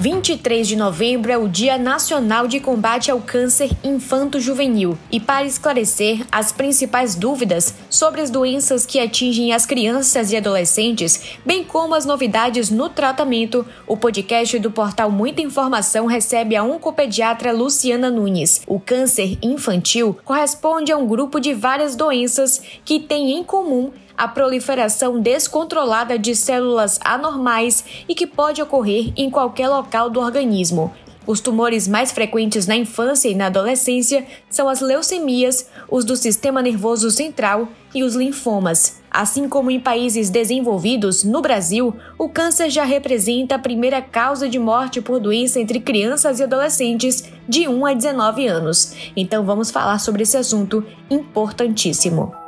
23 de novembro é o Dia Nacional de Combate ao Câncer Infanto-Juvenil. E para esclarecer as principais dúvidas sobre as doenças que atingem as crianças e adolescentes, bem como as novidades no tratamento, o podcast do portal Muita Informação recebe a oncopediatra Luciana Nunes. O câncer infantil corresponde a um grupo de várias doenças que têm em comum a proliferação descontrolada de células anormais e que pode ocorrer em qualquer local do organismo. Os tumores mais frequentes na infância e na adolescência são as leucemias, os do sistema nervoso central e os linfomas. Assim como em países desenvolvidos, no Brasil, o câncer já representa a primeira causa de morte por doença entre crianças e adolescentes de 1 a 19 anos. Então vamos falar sobre esse assunto importantíssimo.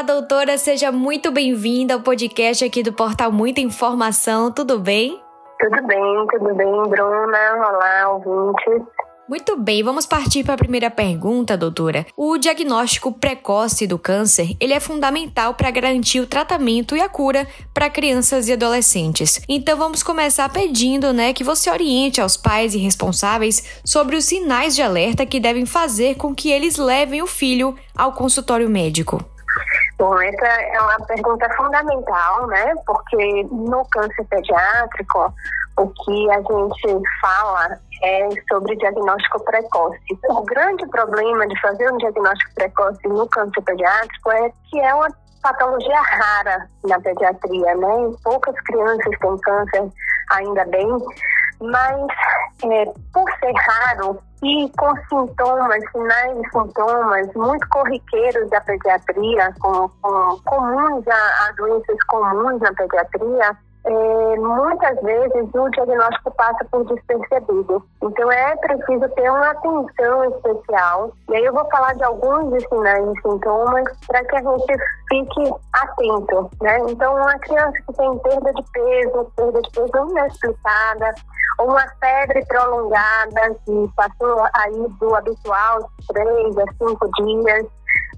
Olá, doutora, seja muito bem-vinda ao podcast aqui do Portal Muita Informação, tudo bem? Tudo bem, tudo bem, Bruna. Olá, ouvintes. Muito bem, vamos partir para a primeira pergunta, doutora. O diagnóstico precoce do câncer, ele é fundamental para garantir o tratamento e a cura para crianças e adolescentes. Então vamos começar pedindo, né, que você oriente aos pais e responsáveis sobre os sinais de alerta que devem fazer com que eles levem o filho ao consultório médico. Bom, essa é uma pergunta fundamental, né? Porque no câncer pediátrico, o que a gente fala é sobre diagnóstico precoce. O grande problema de fazer um diagnóstico precoce no câncer pediátrico é que é uma patologia rara na pediatria, né? Poucas crianças têm câncer, ainda bem, mas é, por ser raro e com sintomas, sinais e sintomas muito corriqueiros da pediatria, com, com comuns a, a doenças comuns na pediatria, é, muitas vezes o diagnóstico passa por despercebido. Então é preciso ter uma atenção especial. E aí eu vou falar de alguns sinais e sintomas para que a gente fique atento. Né? Então, uma criança que tem perda de peso, perda de peso inexplicada, ou uma febre prolongada que passou aí do habitual, três a cinco dias,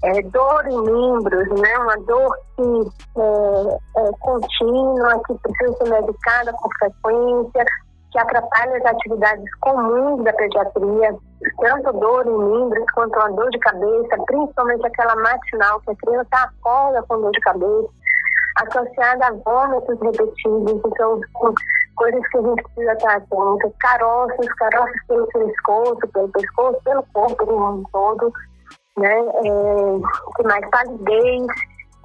é, dor em membros, né? Uma dor que é, é contínua, que precisa ser medicada com frequência, que atrapalha as atividades comuns da pediatria, tanto dor em membros quanto a dor de cabeça, principalmente aquela matinal que a criança acorda com dor de cabeça, associada a vômitos repetidos, então coisas que a gente precisa estar atento, caroços, caroços pelo pescoço, pelo pescoço, pelo corpo do mundo todo, né? É, que mais palidez,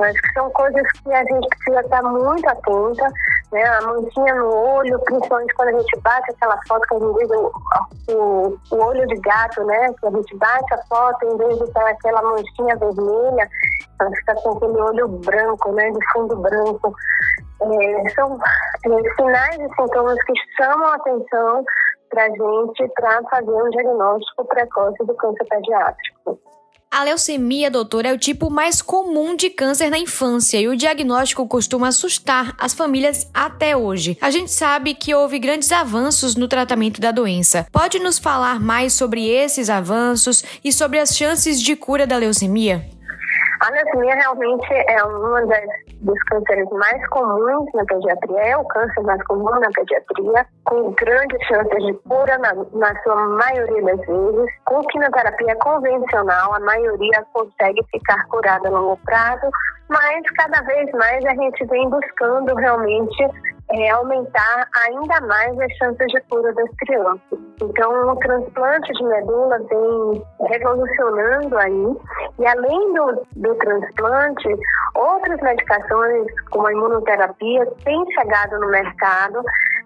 acho que são coisas que a gente precisa estar muito atenta, né? A manchinha no olho, principalmente quando a gente bate aquela foto que a gente diz o, o, o olho de gato, né? Que a gente bate a foto, em vez de estar aquela manchinha vermelha, ela fica com aquele olho branco, né? De fundo branco. É, são é, sinais e sintomas que chamam a atenção para a gente para fazer um diagnóstico precoce do câncer pediátrico. A leucemia, doutor, é o tipo mais comum de câncer na infância e o diagnóstico costuma assustar as famílias até hoje. A gente sabe que houve grandes avanços no tratamento da doença. Pode nos falar mais sobre esses avanços e sobre as chances de cura da leucemia? A leucemia realmente é das, dos cânceres mais comuns na pediatria, é o câncer mais comum na pediatria, com grandes chances de cura na, na sua maioria das vezes. Com quimioterapia convencional, a maioria consegue ficar curada a longo prazo, mas cada vez mais a gente vem buscando realmente é, aumentar ainda mais as chances de cura das crianças. Então, o transplante de medula vem revolucionando aí, e além do, do transplante, outras medicações, como a imunoterapia, têm chegado no mercado,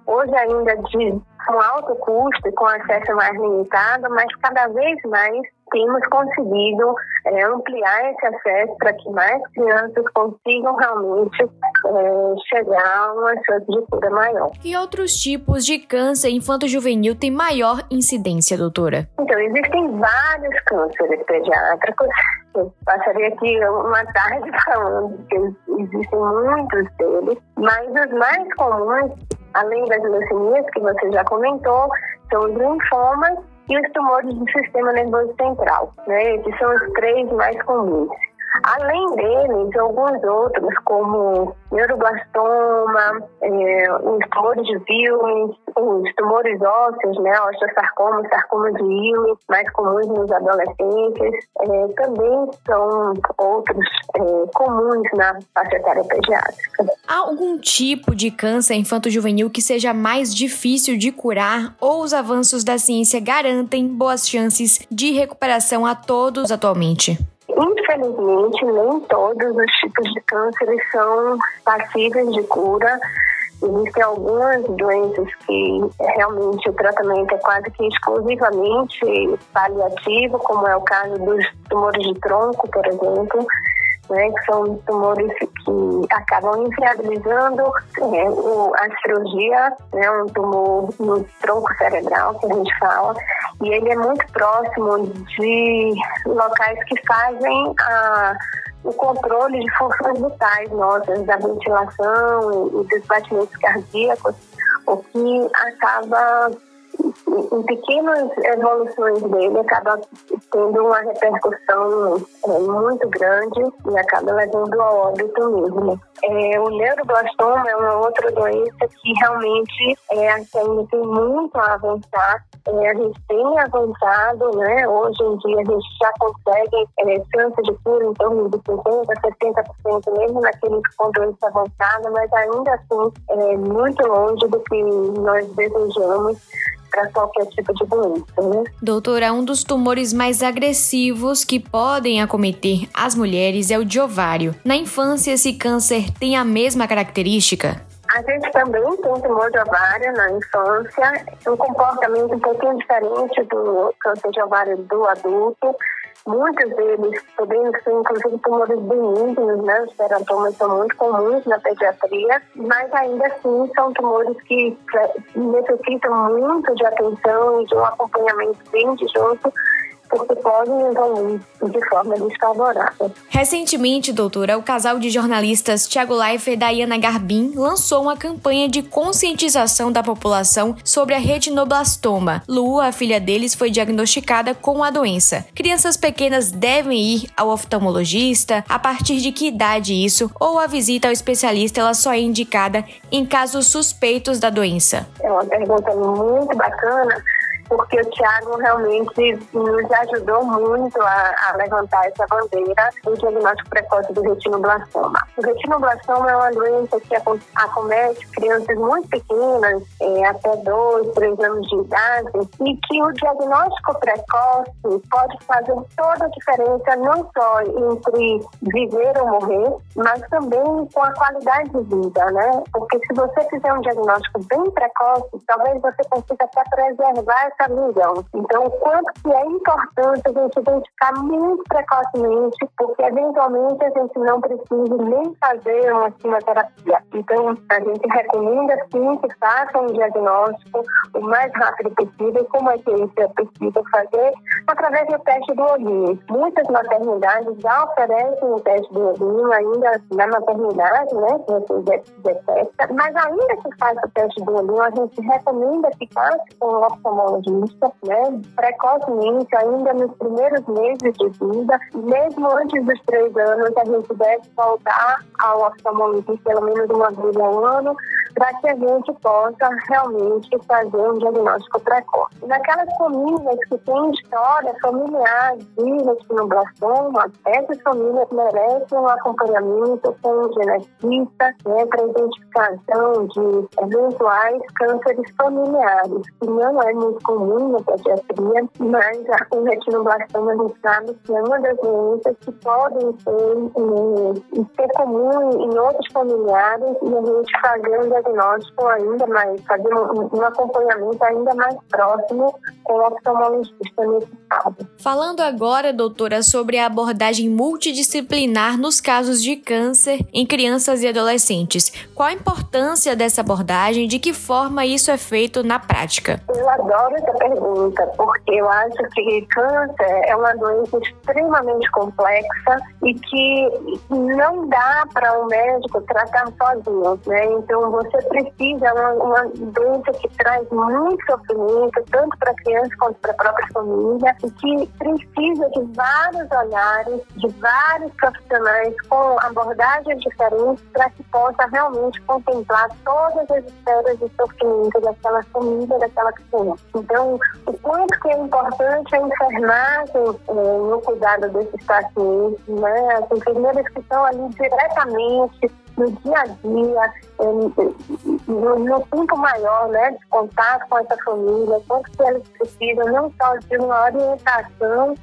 hoje ainda de com alto custo e com acesso mais limitado, mas cada vez mais temos conseguido é, ampliar esse acesso para que mais crianças consigam realmente é, chegar a uma chance de cura maior. Que outros tipos de câncer infanto-juvenil têm maior incidência, doutora? Então, existem vários cânceres pediátricos. Eu passaria aqui uma tarde falando que existem muitos deles, mas os mais comuns, além das leucemias que você já comentou, são os linfomas e os tumores do sistema nervoso central. Né? Esses são os três mais comuns. Além deles, alguns outros, como neuroblastoma, é, os tumores de Wilms, os tumores ósseos, né, osteosarcoma, sarcoma de Wilms, mais comuns nos adolescentes, é, também são outros é, comuns na faixa etária pediátrica. Há algum tipo de câncer infanto-juvenil que seja mais difícil de curar ou os avanços da ciência garantem boas chances de recuperação a todos atualmente? Infelizmente, nem todos os tipos de câncer são passíveis de cura. Existem algumas doenças que realmente o tratamento é quase que exclusivamente paliativo, como é o caso dos tumores de tronco, por exemplo né, que são tumores que acabam inviabilizando é, a cirurgia, né, um tumor no tronco cerebral, que a gente fala, e ele é muito próximo de locais que fazem a, o controle de funções vitais nossas, da ventilação e dos batimentos cardíacos, o que acaba em pequenas evoluções dele acaba tendo uma repercussão é, muito grande e acaba levando ao óbito mesmo. É, o neuroblastoma é uma outra doença que realmente é, ainda tem muito a avançar. É, a gente tem avançado, né? Hoje em dia a gente já consegue é, chance de cura em torno de 50%, 60%, mesmo naqueles com doença avançada, mas ainda assim é muito longe do que nós desejamos para qualquer tipo de doença, né? Doutora, um dos tumores mais agressivos que podem acometer as mulheres é o de ovário. Na infância, esse câncer tem a mesma característica? A gente também tem tumor de ovário na infância, um comportamento um pouquinho diferente do câncer de ovário do adulto. Muitos deles podendo ser, inclusive, tumores benignos, né? Os teratomas são muito comuns na pediatria, mas ainda assim são tumores que necessitam muito de atenção e de um acompanhamento bem de junto porque podem evoluir de forma desfavorável. Recentemente, doutora, o casal de jornalistas Tiago Leifert e Dayana Garbin lançou uma campanha de conscientização da população sobre a retinoblastoma. Lu, a filha deles, foi diagnosticada com a doença. Crianças pequenas devem ir ao oftalmologista? A partir de que idade isso? Ou a visita ao especialista ela só é indicada em casos suspeitos da doença? É uma pergunta muito bacana porque o Tiago realmente nos ajudou muito a, a, levantar essa bandeira do diagnóstico precoce do retinoblastoma. O retinoblastoma é uma doença que acomete crianças muito pequenas, é, até 2, 3 anos de idade, e que o diagnóstico precoce pode fazer toda a diferença, não só entre viver ou morrer, mas também com a qualidade de vida, né? Porque se você fizer um diagnóstico bem precoce, talvez você consiga até preservar essa milhão. Então, o quanto que é importante a gente identificar muito precocemente, porque eventualmente a gente não precisa nem fazer uma quimioterapia. Então, a gente recomenda sim que façam um diagnóstico o mais rápido possível. Como é que isso é possível fazer? Através do teste do olhinho. Muitas maternidades já oferecem o teste do olhinho ainda na maternidade, né? Que você detecta. Mas ainda que faça o teste do olhinho, a gente recomenda que faça com o oftalmologista né, precocemente, ainda nos primeiros meses de vida, mesmo antes dos três anos, a gente deve voltar ao oftalmologista pelo menos uma vez ao ano, para que a gente possa realmente fazer um diagnóstico precoce. Naquelas famílias que têm história familiar de retinoblastoma, essas famílias merecem um acompanhamento com um geneticista né, para identificação de eventuais cânceres familiares, que não é muito comum na pediatria, mas o retinoblastoma a gente sabe que é uma das doenças que podem ser, ser comum em outros familiares e a gente fazer um diagnóstico ainda mais, fazer um, um acompanhamento ainda mais próximo com o oftalmologista nesse caso. Falando agora, doutora, sobre a abordagem multidisciplinar nos casos de câncer em crianças e adolescentes. Qual a importância dessa abordagem? De que forma isso é feito na prática? Eu adoro essa pergunta, porque eu acho que câncer é uma doença extremamente complexa e que não dá para um médico tratar sozinho, né? Então você precisa, é uma, uma doença que traz muito sofrimento, tanto para a criança quanto para a própria família, e que precisa de vários olhares, de vários profissionais com abordagens diferentes para que possa realmente contemplar todas as esferas de sofrimento daquela família, daquela criança. Então, o quanto que é importante a enfermagem é, no cuidado desses pacientes, né? As enfermeiras que estão ali diretamente no dia a dia, no, no tempo maior, né, de contato com essa família, quanto que eles precisam, não só de uma orientação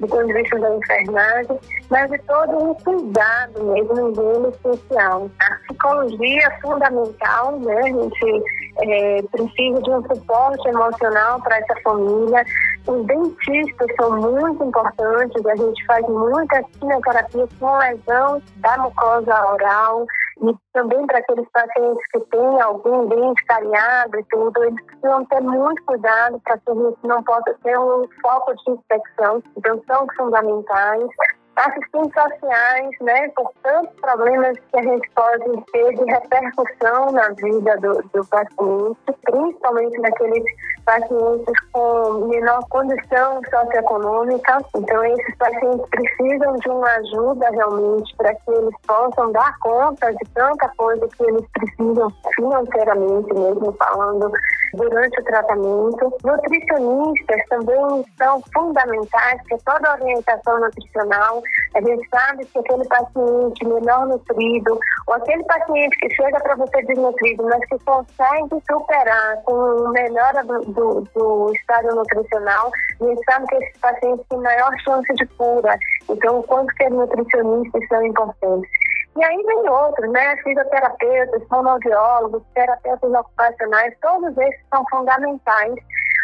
do ponto de vista da enfermagem, mas de todo um cuidado mesmo dele social. A psicologia é fundamental, né? A gente é, precisa de um suporte emocional para essa família. Os dentistas são muito importantes, a gente faz muita quimioterapia com lesão da mucosa oral, e também para aqueles pacientes que têm algum dente cariado e tudo, eles precisam ter muito cuidado para que gente não possa ter um foco de infecção. Então, são fundamentais assistentes sociais, né, por tantos problemas que a gente pode ter de repercussão na vida do, do paciente, principalmente naqueles pacientes com menor condição socioeconômica. Então, esses pacientes precisam de uma ajuda realmente para que eles possam dar conta de tanta coisa que eles precisam financeiramente mesmo falando durante o tratamento. Nutricionistas também são fundamentais, porque toda a orientação nutricional, a gente sabe que aquele paciente melhor nutrido, ou aquele paciente que chega para você desnutrido, mas que consegue superar com melhora do, do, do estado nutricional, a gente sabe que esses pacientes têm maior chance de cura. Então, o quanto que os nutricionistas são importantes. E aí vem outros, né? Fisioterapeutas, fonoaudiólogos, terapeutas ocupacionais, todos esses são fundamentais.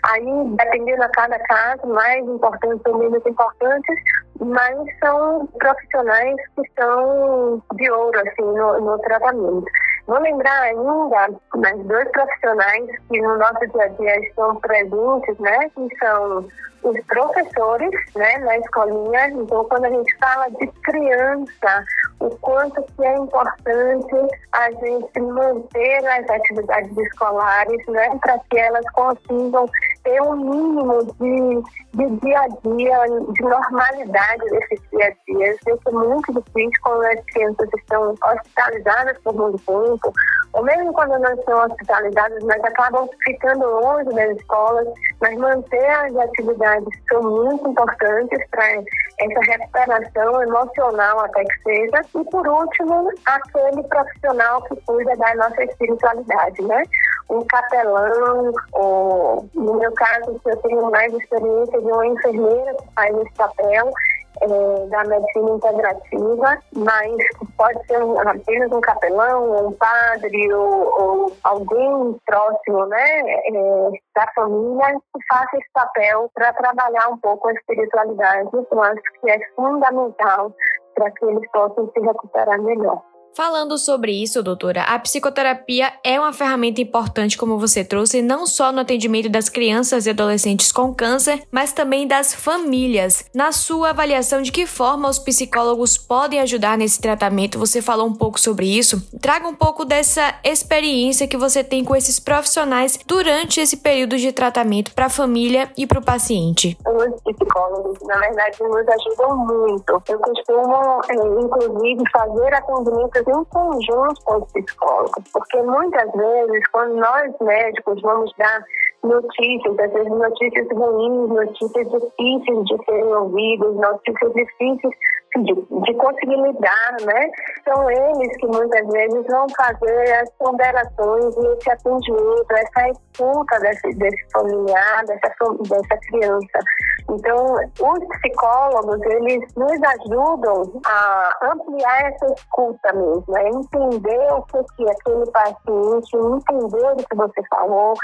Aí, dependendo a cada caso, mais importantes ou menos importantes, mas são profissionais que são de ouro, assim, no, no tratamento. Vou lembrar ainda mais dois profissionais que no nosso dia a dia estão presentes, né? Que são os professores, né, na escolinha. Então, quando a gente fala de criança, o quanto que é importante a gente manter as atividades escolares, né, para que elas consigam ter um mínimo de, de dia a dia, de normalidade desse dia a dia. Isso é muito difícil quando as crianças estão hospitalizadas por muito tempo, ou mesmo quando não estão hospitalizadas, mas acabam ficando longe das escolas, mas manter as atividades são muito importantes para essa recuperação emocional até que seja. E por último, aquele profissional que cuida da nossa espiritualidade, né? Um capelão, ou no meu caso, eu tenho mais experiência de uma enfermeira que faz esse papel, é, da medicina integrativa, mas pode ser apenas um capelão, um padre ou, ou alguém próximo né, é, da família que faça esse papel para trabalhar um pouco a espiritualidade. Eu acho que é fundamental para que eles possam se recuperar melhor. Falando sobre isso, doutora, a psicoterapia é uma ferramenta importante, como você trouxe, não só no atendimento das crianças e adolescentes com câncer, mas também das famílias. Na sua avaliação, de que forma os psicólogos podem ajudar nesse tratamento? Você falou um pouco sobre isso. Traga um pouco dessa experiência que você tem com esses profissionais durante esse período de tratamento para a família e para o paciente. Os psicólogos, na verdade, nos ajudam muito. Eu costumo, eh, inclusive, fazer atendimento em conjunto com os psicólogos, porque muitas vezes, quando nós médicos vamos dar notícias, às vezes notícias ruins, notícias difíceis de serem ouvidas, notícias difíceis de, de conseguir lidar, né? São eles que muitas vezes vão fazer as ponderações e esse atendimento, essa escuta desse, desse familiar, dessa, dessa criança. Então, os psicólogos, eles nos ajudam a ampliar essa escuta mesmo, a entender o que, que aquele paciente, entender o que você falou,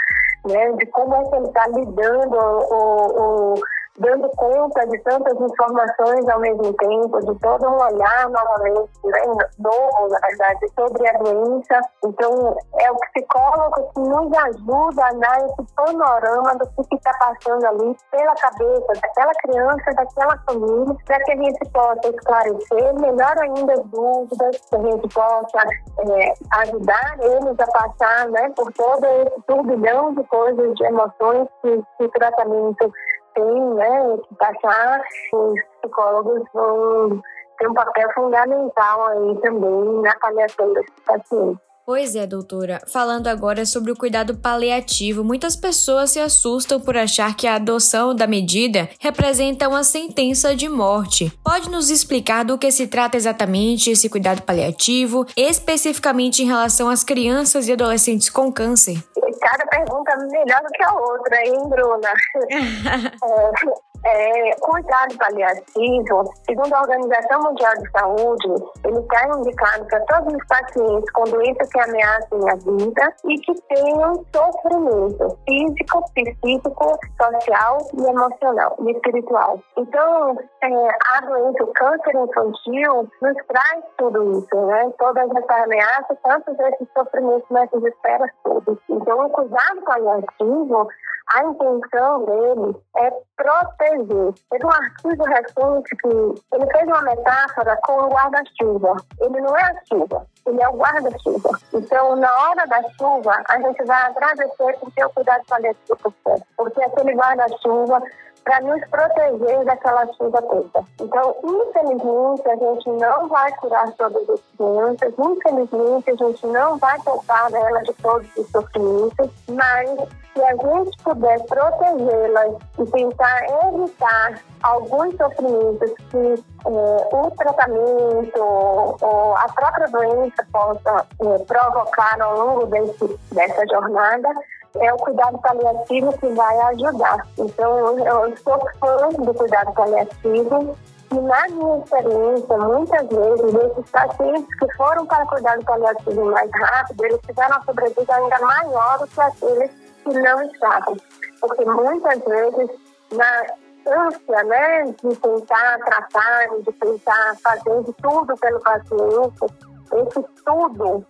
né, de como é que ele está lidando ou, ou dando conta de tantas informações ao mesmo tempo, de todo um olhar novamente, né, novo, na verdade, sobre a doença. Então, é o psicólogo que nos ajuda a dar esse panorama do que está passando ali pela cabeça daquela criança, daquela família, para que a gente possa esclarecer melhor ainda as dúvidas, que a gente possa é, ajudar eles a passar né, por todo esse turbilhão de coisas, de emoções que, o tratamento tem né, que passar. Os psicólogos vão ter um papel fundamental aí também na avaliação desses pacientes. Pois é, doutora. Falando agora sobre o cuidado paliativo, muitas pessoas se assustam por achar que a adoção da medida representa uma sentença de morte. Pode nos explicar do que se trata exatamente esse cuidado paliativo, especificamente em relação às crianças e adolescentes com câncer? Cada pergunta melhor do que a outra, hein, Bruna? é, é, cuidado paliativo, segundo a Organização Mundial de Saúde, ele está indicado para todos os pacientes com doenças que ameacem a vida e que tenham sofrimento físico, psíquico, social e emocional e espiritual. Então, é, a doença, o câncer infantil, nos traz tudo isso, né? Todas essas ameaças, tantos esses sofrimentos, essas esperas todas. Então, o cuidado paliativo, a intenção dele é proteger. Teve um artigo recente que ele fez uma metáfora com o guarda-chuva. Ele não é a chuva, ele é o guarda-chuva. Então, na hora da chuva, a gente vai agradecer por ter o cuidado paliativo, porque aquele guarda-chuva para nos proteger daquela chuva toda. Então, infelizmente, a gente não vai curar todas as crianças, infelizmente, a gente não vai poupar elas de todos os sofrimentos, mas se a gente puder protegê-las e tentar evitar alguns sofrimentos que é, o tratamento ou a própria doença possa é, provocar ao longo desse, dessa jornada, é o cuidado paliativo que vai ajudar. Então, eu sou fã do cuidado paliativo e na minha experiência, muitas vezes, esses pacientes que foram para cuidado paliativo mais rápido, eles tiveram uma sobrevida ainda maior do que aqueles que não estavam. Porque muitas vezes, na ânsia né, de tentar tratar, de tentar fazer de tudo pelo paciente, esse tudo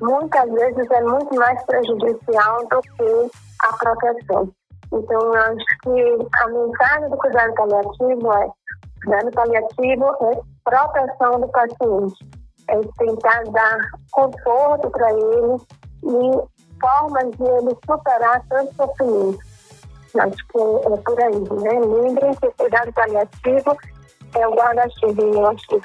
muitas vezes é muito mais prejudicial do que a proteção. Então, eu acho que a mensagem do cuidado paliativo é: cuidado paliativo é proteção do paciente, é tentar dar conforto para ele e formas de ele superar tanto sofrimento. Acho que é, por aí, né? Lembrem que o cuidado paliativo é o guarda-chuva ativo.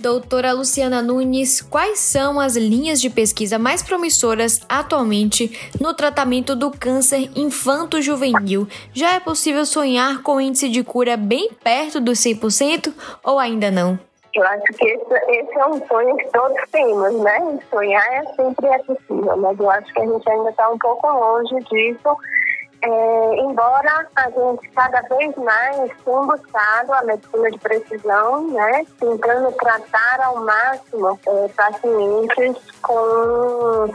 Doutora Luciana Nunes, quais são as linhas de pesquisa mais promissoras atualmente no tratamento do câncer infanto-juvenil? Já é possível sonhar com índice de cura bem perto dos 100% ou ainda não? Eu acho que esse, esse, é um sonho que todos temos, né? Sonhar é sempre é possível, mas eu acho que a gente ainda está um pouco longe disso é, embora a gente cada vez mais tenha buscado a medicina de precisão, né, tentando tratar ao máximo é, pacientes com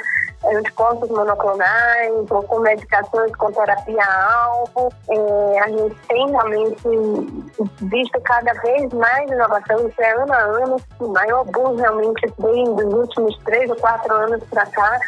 anticorpos monoclonais ou com medicações com terapia-alvo. É, a gente tem realmente visto cada vez mais inovação, isso é ano a ano, o maior boom realmente vem dos últimos três ou quatro anos para cá,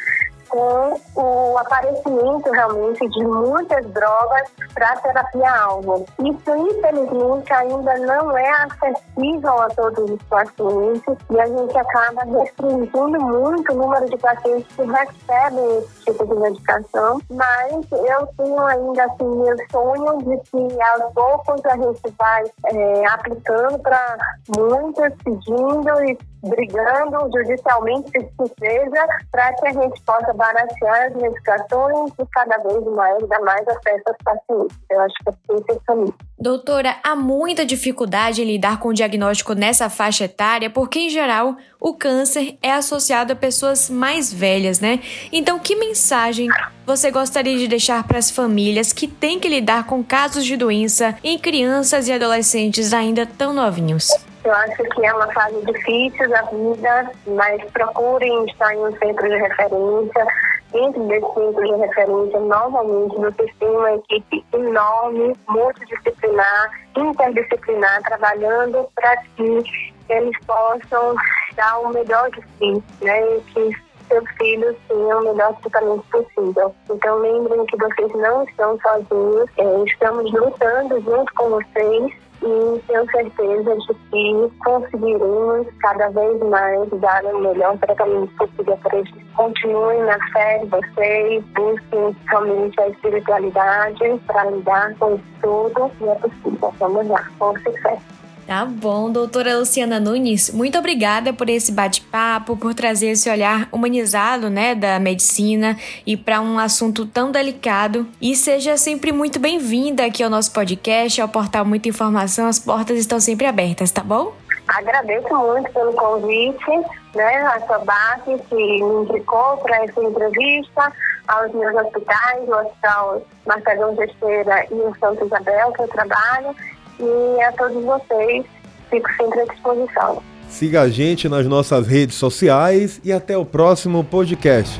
com o aparecimento realmente de muitas drogas para terapia-alvo. Isso, infelizmente, ainda não é acessível a todos os pacientes e a gente acaba restringindo muito o número de pacientes que recebem esse tipo de medicação, mas eu tenho ainda assim meu sonho de que aos poucos a gente vai é, aplicando para muitas, pedindo e brigando judicialmente, se seja, para que a gente possa baratear as medicações e cada vez mais dar mais acesso aos pacientes. Eu acho que é esse o caminho. Doutora, há muita dificuldade em lidar com o diagnóstico nessa faixa etária, porque, em geral, o câncer é associado a pessoas mais velhas, né? Então, que mensagem você gostaria de deixar para as famílias que têm que lidar com casos de doença em crianças e adolescentes ainda tão novinhos? Eu acho que é uma fase difícil da vida, mas procurem estar em um centro de referência, dentro desse centro de referência, novamente, vocês têm uma equipe enorme, multidisciplinar, interdisciplinar, trabalhando para que eles possam dar o melhor de si, né? E que seus filhos tenham o melhor tratamento possível. Então lembrem que vocês não estão sozinhos, é, estamos lutando junto com vocês e tenho certeza de que conseguiremos cada vez mais dar o melhor tratamento possível para eles. Continuem na fé de vocês, busquem somente a espiritualidade para lidar com tudo e é possível. Vamos lá, com sucesso. Tá bom, doutora Luciana Nunes, muito obrigada por esse bate-papo, por trazer esse olhar humanizado, né, da medicina e para um assunto tão delicado. E seja sempre muito bem-vinda aqui ao nosso podcast, ao portal Muita Informação, as portas estão sempre abertas, tá bom? Agradeço muito pelo convite, né, a sua base que me indicou para essa entrevista, aos meus hospitais, o Hospital Marcelo Gesteira e o Santo Isabel, que eu trabalho e a todos vocês, fico sempre à disposição. Siga a gente nas nossas redes sociais e até o próximo podcast.